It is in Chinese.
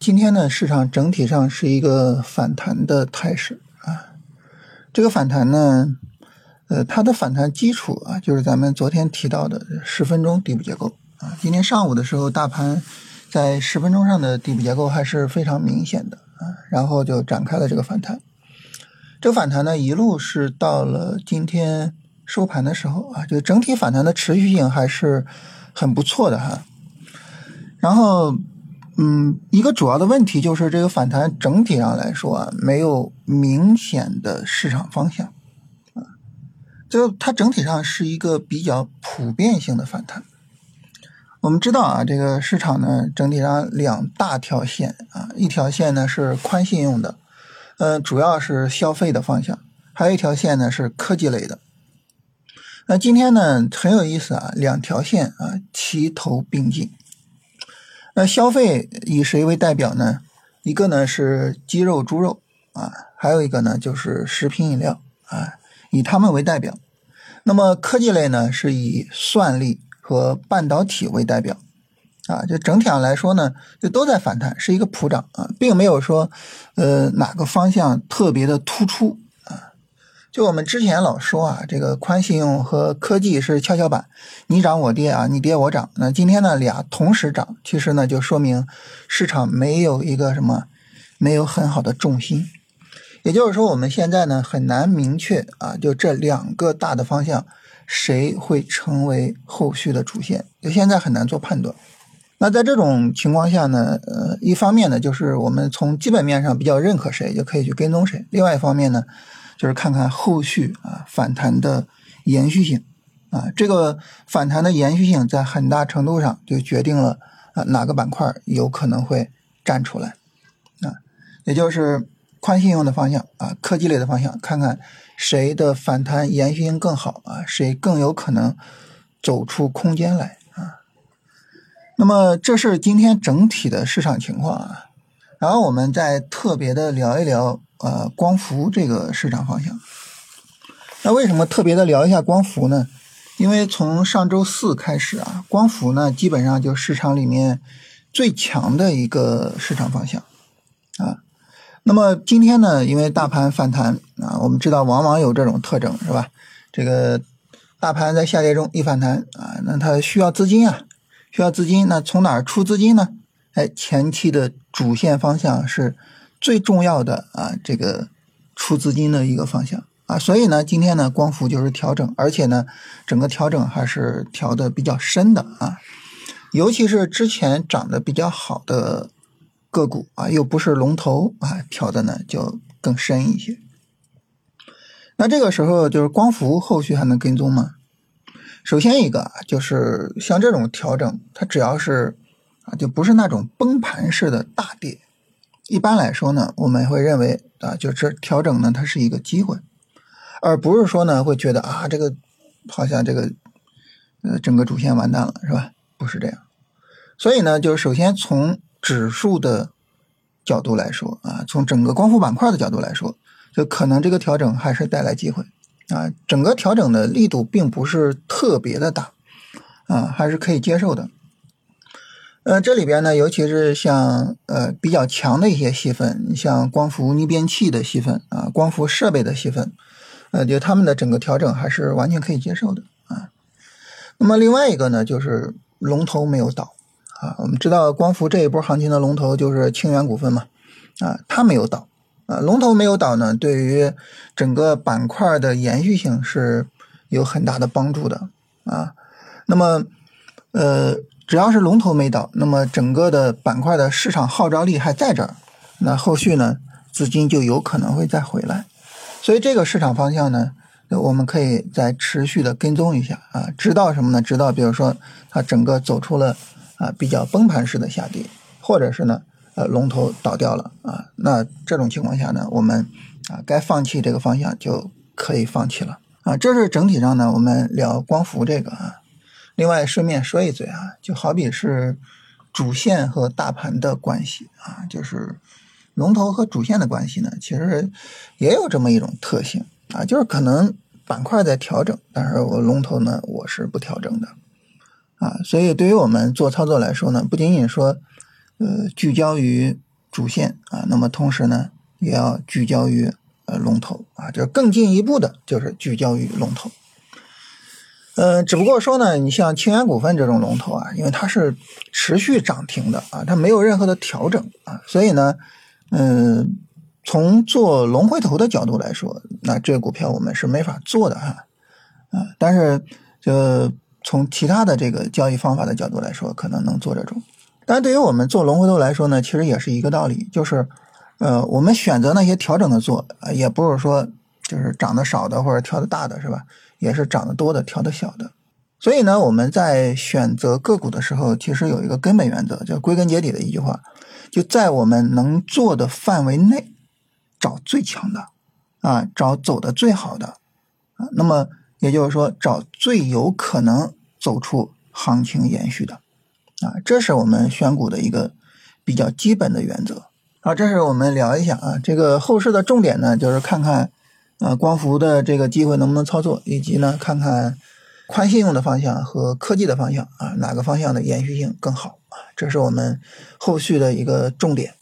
今天呢，市场整体上是一个反弹的态势啊。这个反弹呢，呃，它的反弹基础啊，就是咱们昨天提到的十分钟底部结构啊。今天上午的时候，大盘在十分钟上的底部结构还是非常明显的啊，然后就展开了这个反弹。这个反弹呢，一路是到了今天收盘的时候啊，就整体反弹的持续性还是很不错的哈。然后，嗯，一个主要的问题就是这个反弹整体上来说啊，没有明显的市场方向，啊，就它整体上是一个比较普遍性的反弹。我们知道啊，这个市场呢，整体上两大条线啊，一条线呢是宽信用的，嗯，主要是消费的方向，还有一条线呢是科技类的。那今天呢很有意思啊，两条线啊齐头并进。那消费以谁为代表呢？一个呢是鸡肉、猪肉啊，还有一个呢就是食品饮料啊，以它们为代表。那么科技类呢是以算力和半导体为代表啊，就整体上来说呢，就都在反弹，是一个普涨啊，并没有说呃哪个方向特别的突出。就我们之前老说啊，这个宽信用和科技是跷跷板，你涨我跌啊，你跌我涨。那今天呢俩同时涨，其实呢就说明市场没有一个什么，没有很好的重心。也就是说，我们现在呢很难明确啊，就这两个大的方向谁会成为后续的主线，就现在很难做判断。那在这种情况下呢，呃，一方面呢就是我们从基本面上比较认可谁，就可以去跟踪谁；另外一方面呢。就是看看后续啊反弹的延续性啊，这个反弹的延续性在很大程度上就决定了啊哪个板块有可能会站出来啊，也就是宽信用的方向啊，科技类的方向，看看谁的反弹延续性更好啊，谁更有可能走出空间来啊。那么这是今天整体的市场情况啊，然后我们再特别的聊一聊。呃，光伏这个市场方向，那为什么特别的聊一下光伏呢？因为从上周四开始啊，光伏呢基本上就市场里面最强的一个市场方向啊。那么今天呢，因为大盘反弹啊，我们知道往往有这种特征是吧？这个大盘在下跌中一反弹啊，那它需要资金啊，需要资金，那从哪儿出资金呢？哎，前期的主线方向是。最重要的啊，这个出资金的一个方向啊，所以呢，今天呢，光伏就是调整，而且呢，整个调整还是调的比较深的啊，尤其是之前涨得比较好的个股啊，又不是龙头啊，调的呢就更深一些。那这个时候就是光伏后续还能跟踪吗？首先一个就是像这种调整，它只要是就不是那种崩盘式的大跌。一般来说呢，我们会认为啊，就是调整呢，它是一个机会，而不是说呢，会觉得啊，这个好像这个呃，整个主线完蛋了，是吧？不是这样。所以呢，就是首先从指数的角度来说啊，从整个光伏板块的角度来说，就可能这个调整还是带来机会啊，整个调整的力度并不是特别的大啊，还是可以接受的。呃，这里边呢，尤其是像呃比较强的一些细分，像光伏逆变器的细分啊，光伏设备的细分，呃，就他们的整个调整还是完全可以接受的啊。那么另外一个呢，就是龙头没有倒啊。我们知道光伏这一波行情的龙头就是清源股份嘛，啊，它没有倒啊。龙头没有倒呢，对于整个板块的延续性是有很大的帮助的啊。那么，呃。只要是龙头没倒，那么整个的板块的市场号召力还在这儿，那后续呢资金就有可能会再回来，所以这个市场方向呢，我们可以再持续的跟踪一下啊，直到什么呢？直到比如说它整个走出了啊比较崩盘式的下跌，或者是呢呃龙头倒掉了啊，那这种情况下呢，我们啊该放弃这个方向就可以放弃了啊。这是整体上呢，我们聊光伏这个啊。另外，顺便说一嘴啊，就好比是主线和大盘的关系啊，就是龙头和主线的关系呢，其实也有这么一种特性啊，就是可能板块在调整，但是我龙头呢，我是不调整的啊，所以对于我们做操作来说呢，不仅仅说呃聚焦于主线啊，那么同时呢，也要聚焦于呃龙头啊，就是更进一步的，就是聚焦于龙头。呃，只不过说呢，你像清源股份这种龙头啊，因为它是持续涨停的啊，它没有任何的调整啊，所以呢，嗯，从做龙回头的角度来说，那这个股票我们是没法做的哈啊，但是就从其他的这个交易方法的角度来说，可能能做这种。但对于我们做龙回头来说呢，其实也是一个道理，就是呃，我们选择那些调整的做，也不是说就是涨得少的或者调的大的，是吧？也是涨得多的，调的小的，所以呢，我们在选择个股的时候，其实有一个根本原则，叫归根结底的一句话，就在我们能做的范围内，找最强的，啊，找走的最好的，啊，那么也就是说，找最有可能走出行情延续的，啊，这是我们选股的一个比较基本的原则。好，这是我们聊一下啊，这个后市的重点呢，就是看看。啊，光伏的这个机会能不能操作，以及呢，看看宽信用的方向和科技的方向啊，哪个方向的延续性更好啊？这是我们后续的一个重点。